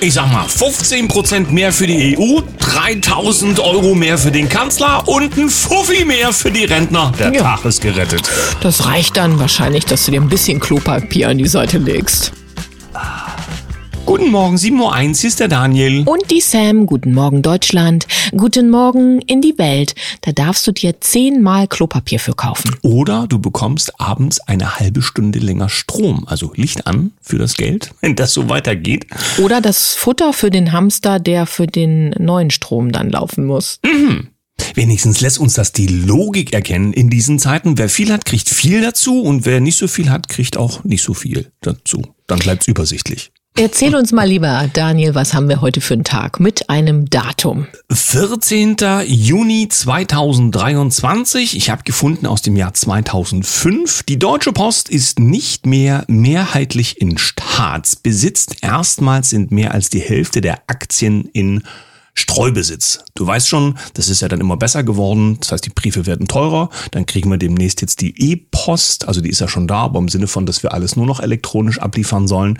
Ich sag mal, 15% mehr für die EU, 3000 Euro mehr für den Kanzler und ein Fuffi mehr für die Rentner. Der Ja. Tag ist gerettet. Das reicht dann wahrscheinlich, dass du dir ein bisschen Klopapier an die Seite legst. Guten Morgen, 7.01 Uhr, hier ist der Daniel. Und die Sam, guten Morgen Deutschland, guten Morgen in die Welt. Da darfst du dir zehnmal Klopapier für kaufen. Oder du bekommst abends eine halbe Stunde länger Strom, also Licht an für das Geld, wenn das so weitergeht. Oder das Futter für den Hamster, der für den neuen Strom dann laufen muss. Wenigstens lässt uns das die Logik erkennen in diesen Zeiten. Wer viel hat, kriegt viel dazu und wer nicht so viel hat, kriegt auch nicht so viel dazu. Dann bleibt's übersichtlich. Erzähl uns mal lieber, Daniel, was haben wir heute für einen Tag mit einem Datum? 14. Juni 2023. Ich habe gefunden aus dem Jahr 2005. Die Deutsche Post ist nicht mehr mehrheitlich in Staatsbesitz. Erstmals sind mehr als die Hälfte der Aktien in Streubesitz. Du weißt schon, das ist ja dann immer besser geworden. Das heißt, die Briefe werden teurer. Dann kriegen wir demnächst jetzt die E-Post. Also die ist ja schon da, aber im Sinne von, dass wir alles nur noch elektronisch abliefern sollen.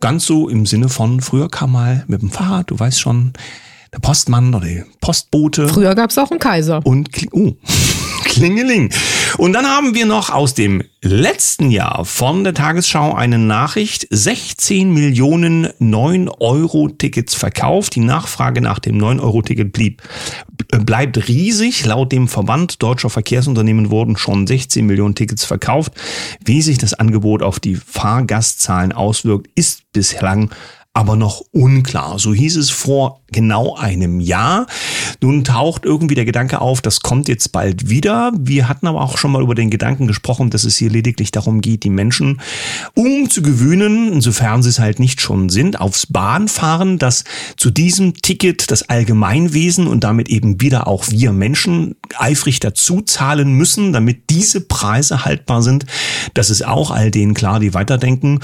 Ganz so im Sinne von, früher kam mal mit dem Fahrrad, du weißt schon, der Postmann oder die Postbote Früher gab's auch einen Kaiser. und oh, Klingeling. Und dann haben wir noch aus dem letzten Jahr von der Tagesschau eine Nachricht. 16 Millionen 9-Euro-Tickets verkauft. Die Nachfrage nach dem 9-Euro-Ticket blieb, äh, bleibt riesig. Laut dem Verband Deutscher Verkehrsunternehmen wurden schon 16 Millionen Tickets verkauft. Wie sich das Angebot auf die Fahrgastzahlen auswirkt, ist bislang aber noch unklar. So hieß es vor genau einem Jahr. Nun taucht irgendwie der Gedanke auf, das kommt jetzt bald wieder. Wir hatten aber auch schon mal über den Gedanken gesprochen, dass es hier lediglich darum geht, die Menschen umzugewöhnen, insofern sie es halt nicht schon sind, aufs Bahnfahren, dass zu diesem Ticket das Allgemeinwesen und damit eben wieder auch wir Menschen eifrig dazu zahlen müssen, damit diese Preise haltbar sind. Das ist auch all denen klar, die weiterdenken.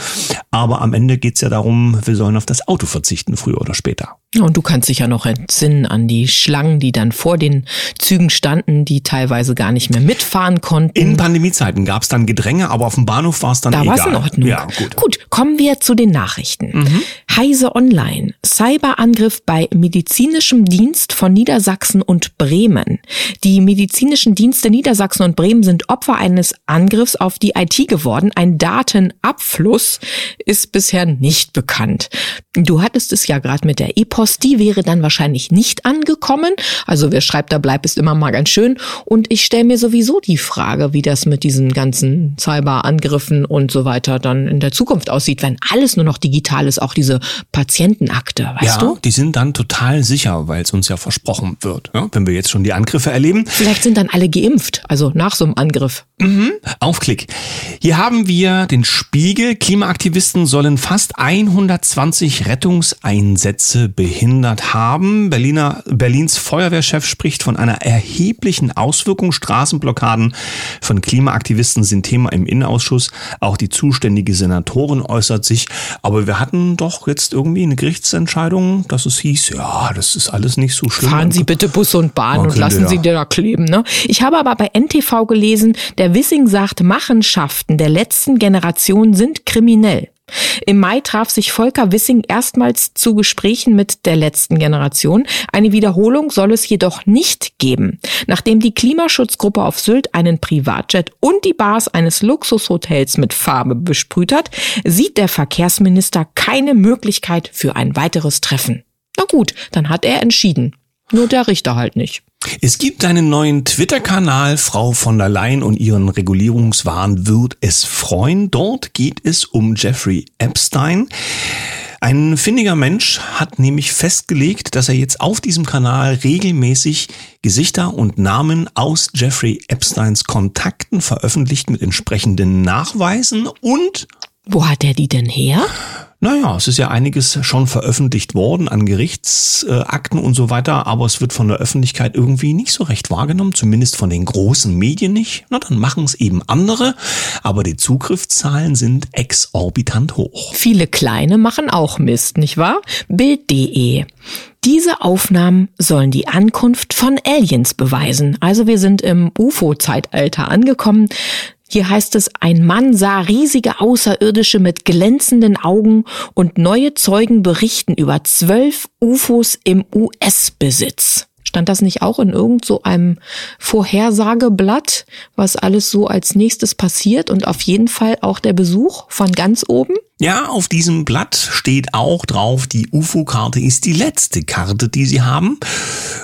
Aber am Ende geht's ja darum, wir sollen auf das Auto verzichten, früher oder später. Und du kannst dich ja noch entsinnen an die Schlangen, die dann vor den Zügen standen, die teilweise gar nicht mehr mitfahren konnten. In Pandemiezeiten gab's dann Gedränge, aber auf dem Bahnhof war's dann Da egal. war es in Ordnung. Ja, gut. gut, kommen wir zu den Nachrichten. Heise Online. Cyberangriff bei medizinischem Dienst von Niedersachsen und Bremen. Die medizinischen Dienste Niedersachsen und Bremen sind Opfer eines Angriffs auf die IT geworden. Ein Datenabfluss ist bisher nicht bekannt. Du hattest es ja gerade mit der E-Post, die wäre dann wahrscheinlich nicht angekommen. Also wer schreibt, da bleibt, ist immer mal ganz schön. Und ich stelle mir sowieso die Frage, wie das mit diesen ganzen Cyberangriffen und so weiter dann in der Zukunft aussieht, wenn alles nur noch digital ist, auch diese Patientenakte, weißt ja, du? die sind dann total sicher, weil es uns ja versprochen wird. Ja, wenn wir jetzt schon die Angriffe erleben. Vielleicht sind dann alle geimpft, also nach so einem Angriff. Aufklick. Hier haben wir den Spiegel. Klimaaktivisten sollen fast 120 Rettungseinsätze behindert haben. Berliner, Berlins Feuerwehrchef spricht von einer erheblichen Auswirkung. Straßenblockaden von Klimaaktivisten sind Thema im Innenausschuss. Auch die zuständige Senatorin äußert sich. Aber wir hatten doch jetzt irgendwie eine Gerichtsentscheidung, dass es hieß, ja, das ist alles nicht so schlimm. Fahren Sie bitte Bus und Bahn Man und lassen ja- Sie dir da kleben. Ne? Ich habe aber bei NTV gelesen, der Wissing sagt, Machenschaften der letzten Generation sind kriminell. Im Mai traf sich Volker Wissing erstmals zu Gesprächen mit der letzten Generation. Eine Wiederholung soll es jedoch nicht geben. Nachdem die Klimaschutzgruppe auf Sylt einen Privatjet und die Bars eines Luxushotels mit Farbe besprüht hat, sieht der Verkehrsminister keine Möglichkeit für ein weiteres Treffen. Na gut, dann hat er entschieden. Nur der Richter halt nicht. Es gibt einen neuen Twitter-Kanal, Frau von der Leyen und ihren Regulierungswahn wird es freuen. Dort geht es um Jeffrey Epstein. Ein findiger Mensch hat nämlich festgelegt, dass er jetzt auf diesem Kanal regelmäßig Gesichter und Namen aus Jeffrey Epsteins Kontakten veröffentlicht mit entsprechenden Nachweisen und Wo hat er die denn her? naja, es ist ja einiges schon veröffentlicht worden an Gerichtsakten und so weiter, aber es wird von der Öffentlichkeit irgendwie nicht so recht wahrgenommen, zumindest von den großen Medien nicht. Na, dann machen es eben andere, aber die Zugriffszahlen sind exorbitant hoch. Viele kleine machen auch Mist, nicht wahr? Bild.de. Diese Aufnahmen sollen die Ankunft von Aliens beweisen. Also wir sind im UFO-Zeitalter angekommen. Hier heißt es, ein Mann sah riesige Außerirdische mit glänzenden Augen und neue Zeugen berichten über zwölf UFOs im US-Besitz. Stand das nicht auch in irgend so einem Vorhersageblatt, was alles so als nächstes passiert und auf jeden Fall auch der Besuch von ganz oben? Ja, auf diesem Blatt steht auch drauf, die UFO-Karte ist die letzte Karte, die Sie haben.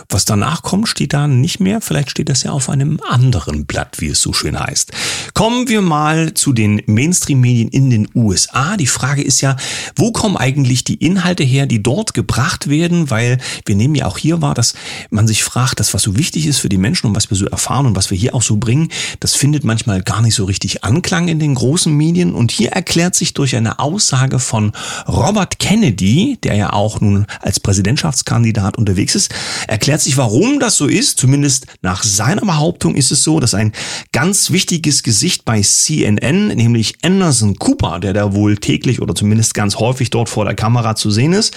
Was danach kommt, steht da nicht mehr. Vielleicht steht das ja auf einem anderen Blatt, wie es so schön heißt. Kommen wir mal zu den Mainstream-Medien in den USA. Die Frage ist ja, wo kommen eigentlich die Inhalte her, die dort gebracht werden? Weil wir nehmen ja auch hier wahr, dass man sich fragt, das, was so wichtig ist für die Menschen und was wir so erfahren und was wir hier auch so bringen, das findet manchmal gar nicht so richtig Anklang in den großen Medien. Und hier erklärt sich durch eine Aussage von Robert Kennedy, der ja auch nun als Präsidentschaftskandidat unterwegs ist, erklärt sich, warum das so ist. Zumindest nach seiner Behauptung ist es so, dass ein ganz wichtiges Gesicht bei CNN, nämlich Anderson Cooper, der da wohl täglich oder zumindest ganz häufig dort vor der Kamera zu sehen ist,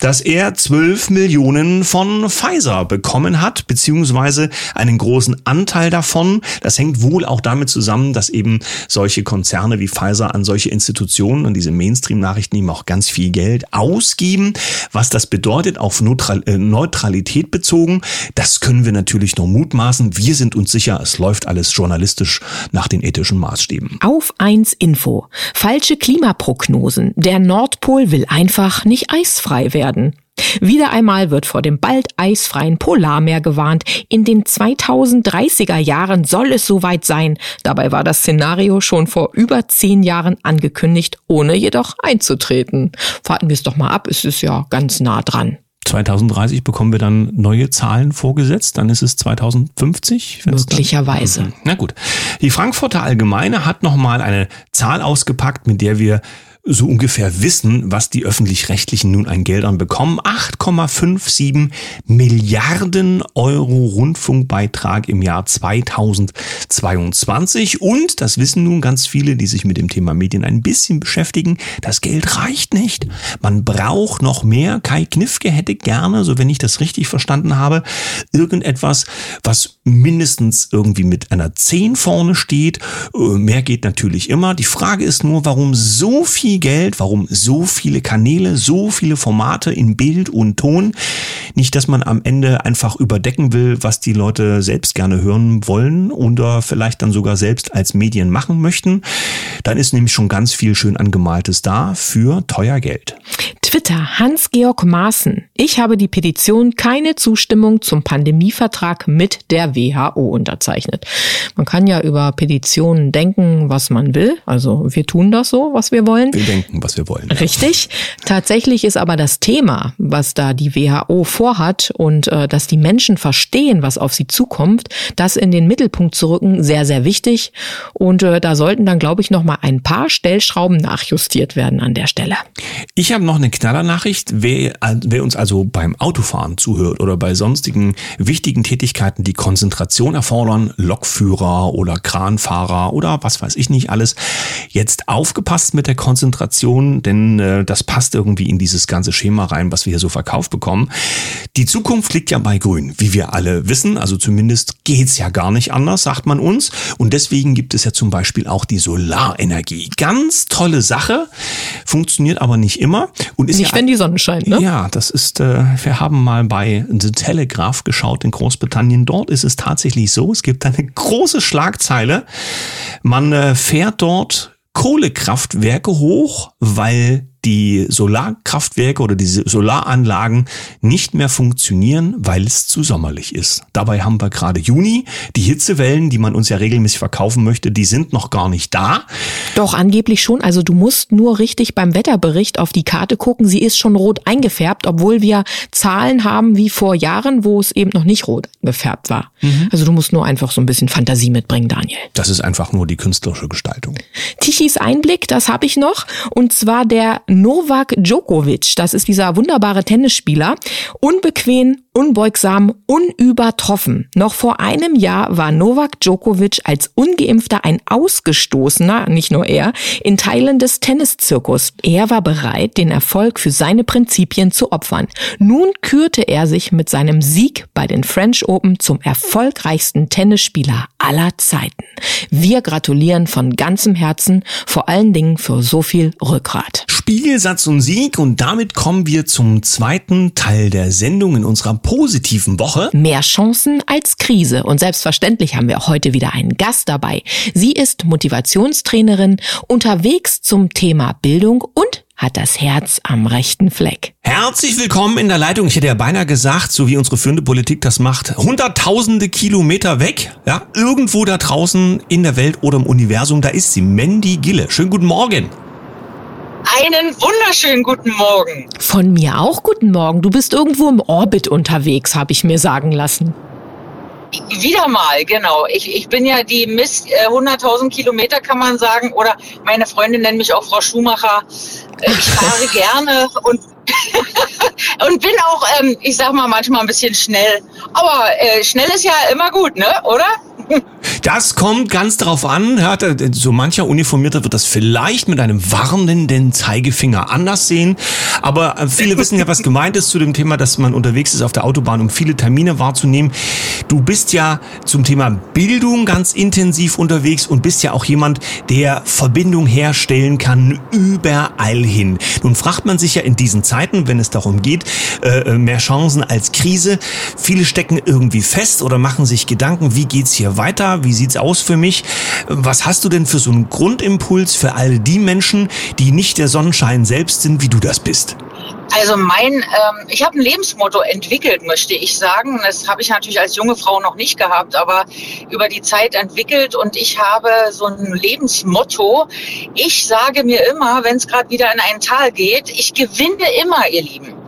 dass er 12 Millionen von Pfizer bekommen hat, beziehungsweise einen großen Anteil davon. Das hängt wohl auch damit zusammen, dass eben solche Konzerne wie Pfizer an solche Institutionen, an diese Mainstream-Nachrichten eben auch ganz viel Geld ausgeben. Was das bedeutet auf äh, Neutralität bezogen, das können wir natürlich nur mutmaßen. Wir sind uns sicher, es läuft alles journalistisch nach den ethischen Maßstäben. Auf 1 Info. Falsche Klimaprognosen. Der Nordpol will einfach nicht eisfrei werden. Wieder einmal wird vor dem bald eisfreien Polarmeer gewarnt. In den 2030er Jahren soll es soweit sein. Dabei war das Szenario schon vor über zehn Jahren angekündigt, ohne jedoch einzutreten. Warten wir es doch mal ab, es ist ja ganz nah dran. 2030 bekommen wir dann neue Zahlen vorgesetzt, dann ist es 2050. Möglicherweise. Dann, na gut. Die Frankfurter Allgemeine hat nochmal eine Zahl ausgepackt, mit der wir so ungefähr wissen, was die öffentlich-rechtlichen nun an Geldern bekommen. 8,57 Milliarden Euro Rundfunkbeitrag im Jahr 2022. Und das wissen nun ganz viele, die sich mit dem Thema Medien ein bisschen beschäftigen. Das Geld reicht nicht. Man braucht noch mehr. Kai Knifke hätte gerne, so wenn ich das richtig verstanden habe, irgendetwas, was mindestens irgendwie mit einer 10 vorne steht. Äh, mehr geht natürlich immer. Die Frage ist nur, warum so viel viel Geld, warum so viele Kanäle, so viele Formate in Bild und Ton. Nicht, dass man am Ende einfach überdecken will, was die Leute selbst gerne hören wollen oder vielleicht dann sogar selbst als Medien machen möchten. Dann ist nämlich schon ganz viel schön angemaltes da für teuer Geld. Twitter Hans-Georg Maaßen. Ich habe die Petition keine Zustimmung zum Pandemievertrag mit der WHO unterzeichnet. Man kann ja über Petitionen denken, was man will. Also wir tun das so, was wir wollen. Wir denken, was wir wollen. Richtig. Tatsächlich ist aber das Thema, was da die WHO vorhat und äh, dass die Menschen verstehen, was auf sie zukommt, das in den Mittelpunkt zu rücken, sehr, sehr wichtig. Und äh, da sollten dann, glaube ich, noch mal ein paar Stellschrauben nachjustiert werden an der Stelle. Ich habe noch eine Knallernachricht. Wer, wer uns also beim Autofahren zuhört oder bei sonstigen wichtigen Tätigkeiten, die Konzentration erfordern, Lokführer oder Kranfahrer oder was weiß ich nicht alles, jetzt aufgepasst mit der Konzentration, denn äh, das passt irgendwie in dieses ganze Schema rein, was wir hier so verkauft bekommen. Die Zukunft liegt ja bei Grün, wie wir alle wissen. Also zumindest geht's ja gar nicht anders, sagt man uns. Und deswegen gibt es ja zum Beispiel auch die Solarenergie. Ganz tolle Sache, funktioniert aber nicht immer und ist Nicht, ja, wenn die Sonne scheint, ne? Ja, das ist, äh, wir haben mal bei The Telegraph geschaut in Großbritannien. Dort ist es tatsächlich so, es gibt eine große Schlagzeile. Man äh, fährt dort Kohlekraftwerke hoch, weil die Solarkraftwerke oder diese Solaranlagen nicht mehr funktionieren, weil es zu sommerlich ist. Dabei haben wir gerade Juni. Die Hitzewellen, die man uns ja regelmäßig verkaufen möchte, die sind noch gar nicht da. Doch, angeblich schon. Also du musst nur richtig beim Wetterbericht auf die Karte gucken. Sie ist schon rot eingefärbt, obwohl wir Zahlen haben wie vor Jahren, wo es eben noch nicht rot gefärbt war. Mhm. Also du musst nur einfach so ein bisschen Fantasie mitbringen, Daniel. Das ist einfach nur die künstlerische Gestaltung. Tichys Einblick, das habe ich noch. Und zwar der Novak Djokovic. Das ist dieser wunderbare Tennisspieler. Unbequem, unbeugsam, unübertroffen. Noch vor einem Jahr war Novak Djokovic als ungeimpfter ein Ausgestoßener, nicht nur er, in Teilen des Tenniszirkus. Er war bereit, den Erfolg für seine Prinzipien zu opfern. Nun kürte er sich mit seinem Sieg bei den French Open zum erfolgreichsten Tennisspieler aller Zeiten. Wir gratulieren von ganzem Herzen, vor allen Dingen für so viel Rückgrat. Spielsatz und Sieg und damit kommen wir zum zweiten Teil der Sendung in unserer positiven Woche. Mehr Chancen als Krise und selbstverständlich haben wir heute wieder einen Gast dabei. Sie ist Motivationstrainerin, unterwegs zum Thema Bildung und hat das Herz am rechten Fleck. Herzlich willkommen in der Leitung. Ich hätte ja beinahe gesagt, so wie unsere führende Politik das macht, hunderttausende Kilometer weg, ja, irgendwo da draußen in der Welt oder im Universum, da ist sie, Mandy Gille. Schönen guten Morgen. Einen wunderschönen guten Morgen. Von mir auch guten Morgen. Du bist irgendwo im Orbit unterwegs, habe ich mir sagen lassen. Wieder mal, genau. Ich, ich bin ja die Miss äh, 100.000 Kilometer, kann man sagen. Oder meine Freundin nennt mich auch Frau Schumacher. Äh, ich fahre gerne und, und bin auch, ähm, ich sag mal, manchmal ein bisschen schnell. Aber äh, schnell ist ja immer gut, ne? Oder? Das kommt ganz darauf an. Ja, so mancher Uniformierter wird das vielleicht mit einem warnenden Zeigefinger anders sehen. Aber äh, viele wissen ja, was gemeint ist zu dem Thema, dass man unterwegs ist auf der Autobahn, um viele Termine wahrzunehmen. Du bist ja zum Thema Bildung ganz intensiv unterwegs und bist ja auch jemand, der Verbindung herstellen kann überall hin. Nun fragt man sich ja in diesen Zeiten, wenn es darum geht, äh, mehr Chancen als Krise. Viele stecken irgendwie fest oder machen sich Gedanken, wie geht's hier weiter? Wie sieht's aus für mich? Was hast du denn für so einen Grundimpuls für all die Menschen, die nicht der Sonnenschein selbst sind, wie du das bist? Also mein, ähm, ich habe ein Lebensmotto entwickelt, möchte ich sagen. Das habe ich natürlich als junge Frau noch nicht gehabt, aber über die Zeit entwickelt und ich habe so ein Lebensmotto. Ich sage mir immer, wenn es gerade wieder in ein Tal geht, ich gewinne immer, ihr Lieben.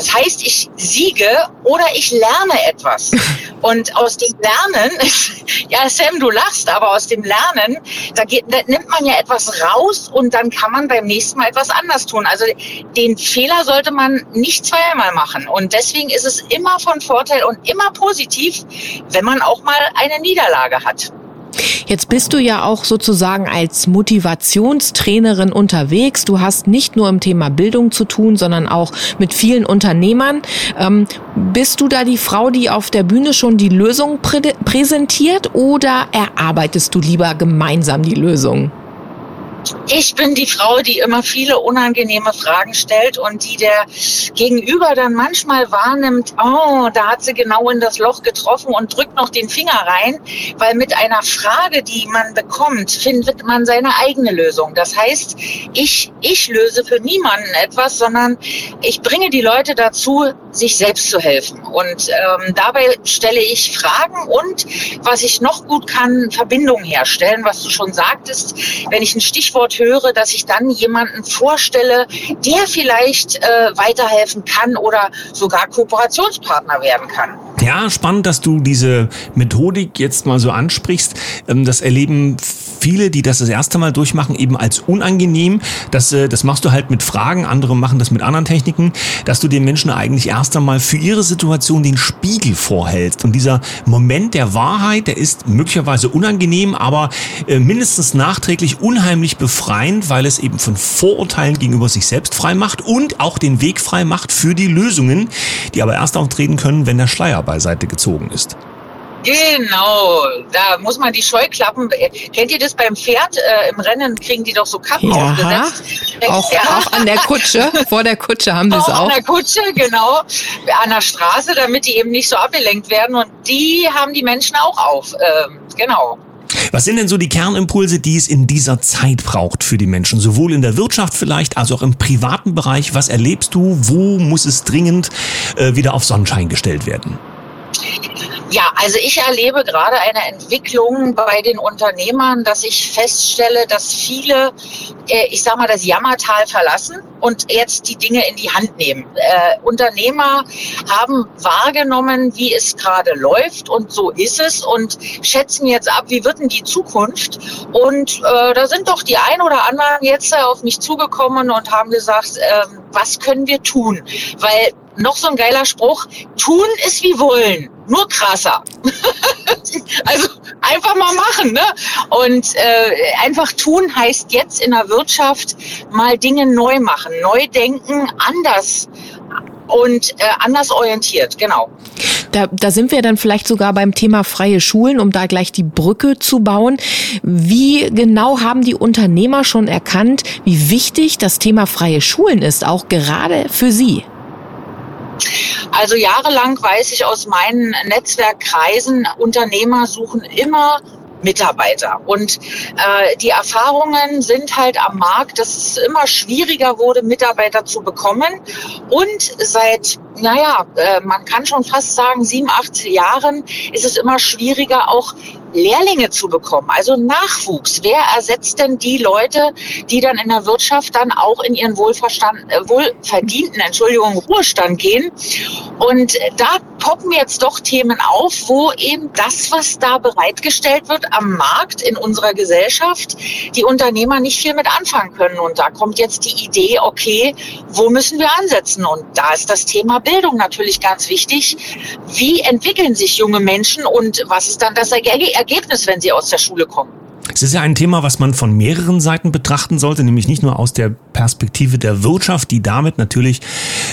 Das heißt, ich siege oder ich lerne etwas. Und aus dem Lernen, ja Sam, du lachst, aber aus dem Lernen, da, geht, da nimmt man ja etwas raus und dann kann man beim nächsten Mal etwas anders tun. Also den Fehler sollte man nicht zweimal machen. Und deswegen ist es immer von Vorteil und immer positiv, wenn man auch mal eine Niederlage hat. Jetzt bist du ja auch sozusagen als Motivationstrainerin unterwegs. Du hast nicht nur im Thema Bildung zu tun, sondern auch mit vielen Unternehmern. Ähm, bist du da die Frau, die auf der Bühne schon die Lösung prä präsentiert oder erarbeitest du lieber gemeinsam die Lösung? Ich bin die Frau, die immer viele unangenehme Fragen stellt und die der Gegenüber dann manchmal wahrnimmt, oh, da hat sie genau in das Loch getroffen und drückt noch den Finger rein, weil mit einer Frage, die man bekommt, findet man seine eigene Lösung. Das heißt, ich, ich löse für niemanden etwas, sondern ich bringe die Leute dazu, sich selbst zu helfen. Und ähm, dabei stelle ich Fragen und was ich noch gut kann, Verbindungen herstellen, was du schon sagtest, wenn ich ein Stichwort höre, dass ich dann jemanden vorstelle, der vielleicht äh, weiterhelfen kann oder sogar Kooperationspartner werden kann. Ja, spannend, dass du diese Methodik jetzt mal so ansprichst. Ähm, das erleben viele, die das das erste Mal durchmachen, eben als unangenehm. Das, äh, das machst du halt mit Fragen, andere machen das mit anderen Techniken, dass du den Menschen eigentlich erst einmal für ihre Situation den Spiegel vorhältst. Und dieser Moment der Wahrheit, der ist möglicherweise unangenehm, aber äh, mindestens nachträglich unheimlich befreiend, weil es eben von Vorurteilen gegenüber sich selbst frei macht und auch den Weg frei macht für die Lösungen, die aber erst auftreten können, wenn der Schleier beiseite gezogen ist. Genau, da muss man die Scheuklappen. Kennt ihr das beim Pferd? Äh, Im Rennen kriegen die doch so Kappen ja, aufgesetzt. Auch, ja. auch an der Kutsche. Vor der Kutsche haben sie es auch. An der Kutsche, genau. An der Straße, damit die eben nicht so abgelenkt werden. Und die haben die Menschen auch auf. Ähm, genau. Was sind denn so die Kernimpulse, die es in dieser Zeit braucht für die Menschen? Sowohl in der Wirtschaft vielleicht, als auch im privaten Bereich. Was erlebst du? Wo muss es dringend äh, wieder auf Sonnenschein gestellt werden? Ja, also ich erlebe gerade eine Entwicklung bei den Unternehmern, dass ich feststelle, dass viele, äh, ich sag mal, das Jammertal verlassen und jetzt die Dinge in die Hand nehmen. Äh, Unternehmer haben wahrgenommen, wie es gerade läuft und so ist es und schätzen jetzt ab, wie wird denn die Zukunft. Und äh, da sind doch die ein oder anderen jetzt auf mich zugekommen und haben gesagt, äh, was können wir tun? Weil noch so ein geiler Spruch, tun ist wie wollen, nur krasser. also einfach mal machen, ne? Und äh, einfach tun heißt jetzt in der Wirtschaft mal Dinge neu machen, neu denken, anders und äh, anders orientiert, genau. Da, da sind wir dann vielleicht sogar beim Thema freie Schulen, um da gleich die Brücke zu bauen. Wie genau haben die Unternehmer schon erkannt, wie wichtig das Thema freie Schulen ist, auch gerade für sie? Also jahrelang weiß ich aus meinen Netzwerkkreisen, Unternehmer suchen immer Mitarbeiter. Und äh, die Erfahrungen sind halt am Markt, dass es immer schwieriger wurde, Mitarbeiter zu bekommen. Und seit, naja, äh, man kann schon fast sagen, sieben, acht Jahren ist es immer schwieriger, auch Lehrlinge zu bekommen, also Nachwuchs. Wer ersetzt denn die Leute, die dann in der Wirtschaft dann auch in ihren wohlverstanden, äh, wohlverdienten, Entschuldigung, Ruhestand gehen? Und da poppen jetzt doch Themen auf, wo eben das, was da bereitgestellt wird am Markt in unserer Gesellschaft, die Unternehmer nicht viel mit anfangen können. Und da kommt jetzt die Idee, okay, wo müssen wir ansetzen? Und da ist das Thema Bildung natürlich ganz wichtig. Wie entwickeln sich junge Menschen und was ist dann das Ergebnis? Wenn sie aus der Schule kommen. Es ist ja ein Thema, was man von mehreren Seiten betrachten sollte, nämlich nicht nur aus der Perspektive der Wirtschaft, die damit natürlich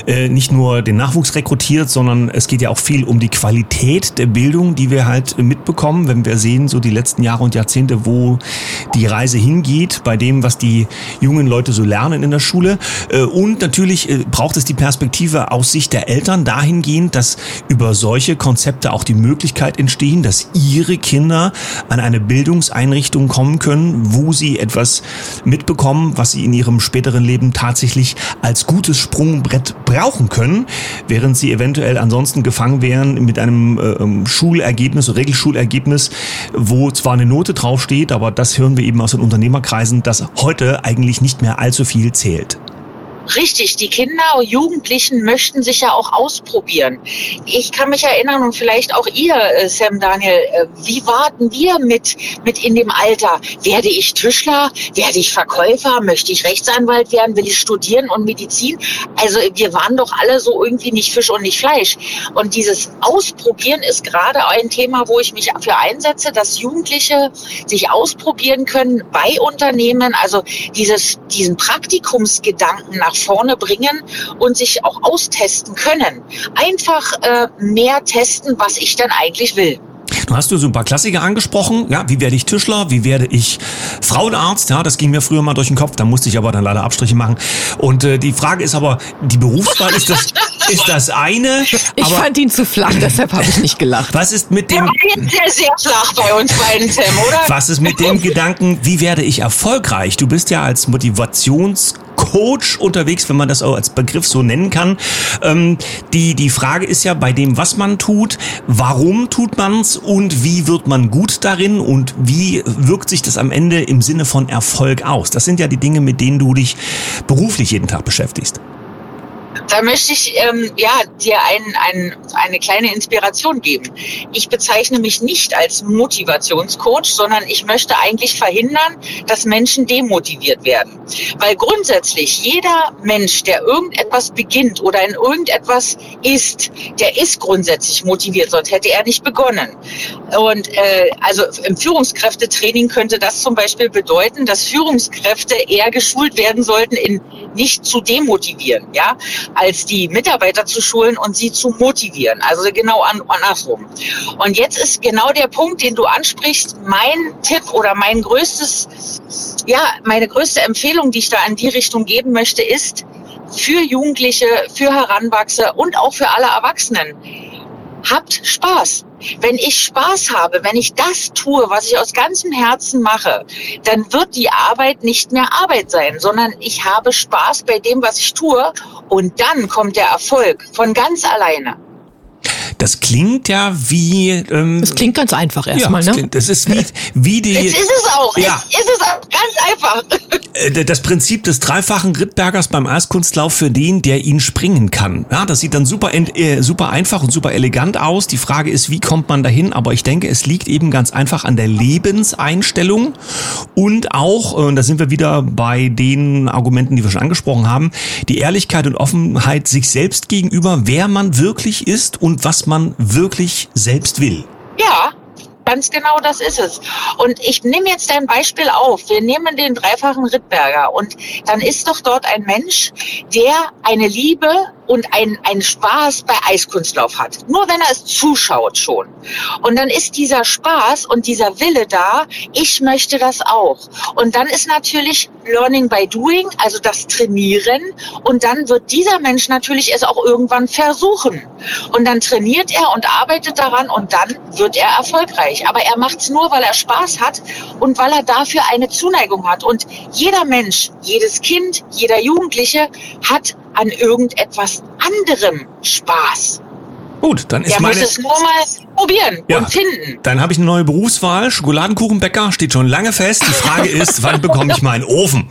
äh, nicht nur den Nachwuchs rekrutiert, sondern es geht ja auch viel um die Qualität der Bildung, die wir halt mitbekommen, wenn wir sehen, so die letzten Jahre und Jahrzehnte, wo die Reise hingeht, bei dem, was die jungen Leute so lernen in der Schule. Äh, und natürlich äh, braucht es die Perspektive aus Sicht der Eltern dahingehend, dass über solche Konzepte auch die Möglichkeit entstehen, dass ihre Kinder an eine Bildungseinrichtung kommen können, wo sie etwas mitbekommen, was sie in ihrem späteren Leben tatsächlich als gutes Sprungbrett brauchen können, während sie eventuell ansonsten gefangen wären mit einem äh, Schulergebnis oder Regelschulergebnis, wo zwar eine Note draufsteht, aber das hören wir eben aus den Unternehmerkreisen, dass heute eigentlich nicht mehr allzu viel zählt. Richtig, die Kinder und Jugendlichen möchten sich ja auch ausprobieren. Ich kann mich erinnern und vielleicht auch ihr, äh, Sam Daniel, äh, wie warten wir mit, mit in dem Alter? Werde ich Tischler? Werde ich Verkäufer? Möchte ich Rechtsanwalt werden? Will ich studieren und Medizin? Also wir waren doch alle so irgendwie nicht Fisch und nicht Fleisch. Und dieses Ausprobieren ist gerade ein Thema, wo ich mich dafür einsetze, dass Jugendliche sich ausprobieren können bei Unternehmen. Also dieses, diesen Praktikumsgedanken nach vorne bringen und sich auch austesten können. Einfach äh, mehr testen, was ich dann eigentlich will. Du hast du so ein paar Klassiker angesprochen. Ja, wie werde ich Tischler? Wie werde ich Frauenarzt? Ja, das ging mir früher mal durch den Kopf. Da musste ich aber dann leider Abstriche machen. Und äh, die Frage ist aber, die Berufswahl ist das, ist das eine. Ich fand ihn zu flach, deshalb habe ich nicht gelacht. Was ist mit dem? Der sehr flach bei uns beiden, Sam, oder? Was ist mit dem Gedanken? Wie werde ich erfolgreich? Du bist ja als Motivations Coach unterwegs, wenn man das auch als Begriff so nennen kann. Ähm, die, die Frage ist ja bei dem, was man tut, warum tut man's und wie wird man gut darin und wie wirkt sich das am Ende im Sinne von Erfolg aus? Das sind ja die Dinge, mit denen du dich beruflich jeden Tag beschäftigst. Da möchte ich ähm, ja, dir ein, ein, eine kleine Inspiration geben. Ich bezeichne mich nicht als Motivationscoach, sondern ich möchte eigentlich verhindern, dass Menschen demotiviert werden. Weil grundsätzlich jeder Mensch, der irgendetwas beginnt oder in irgendetwas ist, der ist grundsätzlich motiviert, sonst hätte er nicht begonnen. Und äh, also im Führungskräftetraining könnte das zum Beispiel bedeuten, dass Führungskräfte eher geschult werden sollten, in nicht zu demotivieren. Ja, als die Mitarbeiter zu schulen und sie zu motivieren. Also genau an, andersrum. Und jetzt ist genau der Punkt, den du ansprichst. Mein Tipp oder mein größtes, ja, meine größte Empfehlung, die ich da in die Richtung geben möchte, ist für Jugendliche, für Heranwachser und auch für alle Erwachsenen. Habt Spaß. Wenn ich Spaß habe, wenn ich das tue, was ich aus ganzem Herzen mache, dann wird die Arbeit nicht mehr Arbeit sein, sondern ich habe Spaß bei dem, was ich tue und dann kommt der Erfolg von ganz alleine. Das klingt ja wie. Ähm, das klingt ganz einfach erstmal, ja, ne? Klingt, das ist wie, wie die. Das ist es auch. Ja. Ist es einfach. Äh, Das Prinzip des dreifachen Rittbergers beim Eiskunstlauf für den, der ihn springen kann. Ja, das sieht dann super, äh, super einfach und super elegant aus. Die Frage ist, wie kommt man dahin? Aber ich denke, es liegt eben ganz einfach an der Lebenseinstellung und auch, äh, und da sind wir wieder bei den Argumenten, die wir schon angesprochen haben, die Ehrlichkeit und Offenheit sich selbst gegenüber, wer man wirklich ist und was man wirklich selbst will. Ja, ganz genau das ist es. Und ich nehme jetzt ein Beispiel auf. Wir nehmen den dreifachen Rittberger und dann ist doch dort ein Mensch, der eine Liebe und ein, einen Spaß bei Eiskunstlauf hat. Nur wenn er es zuschaut schon. Und dann ist dieser Spaß und dieser Wille da, ich möchte das auch. Und dann ist natürlich Learning by Doing, also das Trainieren. Und dann wird dieser Mensch natürlich es auch irgendwann versuchen. Und dann trainiert er und arbeitet daran und dann wird er erfolgreich. Aber er macht es nur, weil er Spaß hat und weil er dafür eine Zuneigung hat. Und jeder Mensch, jedes Kind, jeder Jugendliche hat an irgendetwas anderem Spaß. Gut, dann ist Er meine. muss es nur mal probieren Ja. und finden. Dann habe ich eine neue Berufswahl. Schokoladenkuchenbäcker steht schon lange fest. Die Frage ist, wann bekomme ich meinen Ofen?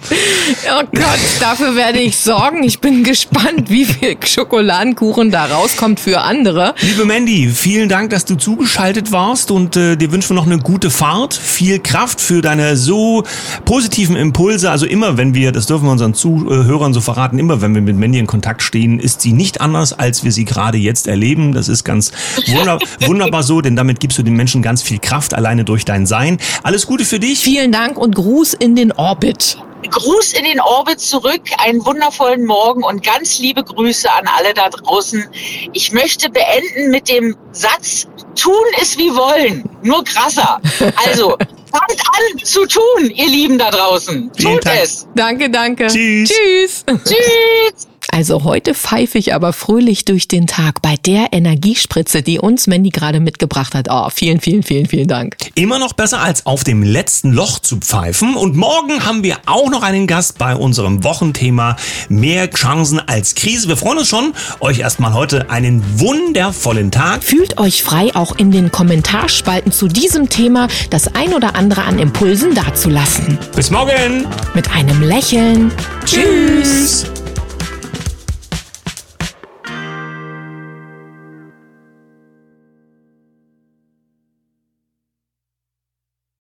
Oh Gott, dafür werde ich sorgen. Ich bin gespannt, wie viel Schokoladenkuchen da rauskommt für andere. Liebe Mandy, vielen Dank, dass du zugeschaltet warst und äh, dir wünschen wir noch eine gute Fahrt, viel Kraft für deine so positiven Impulse. Also immer, wenn wir, das dürfen wir unseren Zuhörern so verraten, immer wenn wir mit Mandy in Kontakt stehen, ist sie nicht anders, als wir sie gerade jetzt erleben. Das ist ganz wunder wunderbar so, denn damit gibst du den Menschen ganz viel Kraft alleine durch dein Sein. Alles Gute für dich. Vielen Dank und Gruß in den Orbit. Gruß in den Orbit zurück, einen wundervollen Morgen und ganz liebe Grüße an alle da draußen. Ich möchte beenden mit dem Satz, tun ist wie wollen, nur krasser. Also, fangt an zu tun, ihr Lieben da draußen. Tut es. Danke, danke. Tschüss. Tschüss. Tschüss. Also heute pfeife ich aber fröhlich durch den Tag bei der Energiespritze, die uns Mandy gerade mitgebracht hat. Oh, vielen, vielen, vielen, vielen Dank. Immer noch besser als auf dem letzten Loch zu pfeifen. Und morgen haben wir auch noch einen Gast bei unserem Wochenthema Mehr Chancen als Krise. Wir freuen uns schon. Euch erstmal heute einen wundervollen Tag. Fühlt euch frei, auch in den Kommentarspalten zu diesem Thema das ein oder andere an Impulsen dazulassen. Bis morgen. Mit einem Lächeln. Tschüss. Tschüss.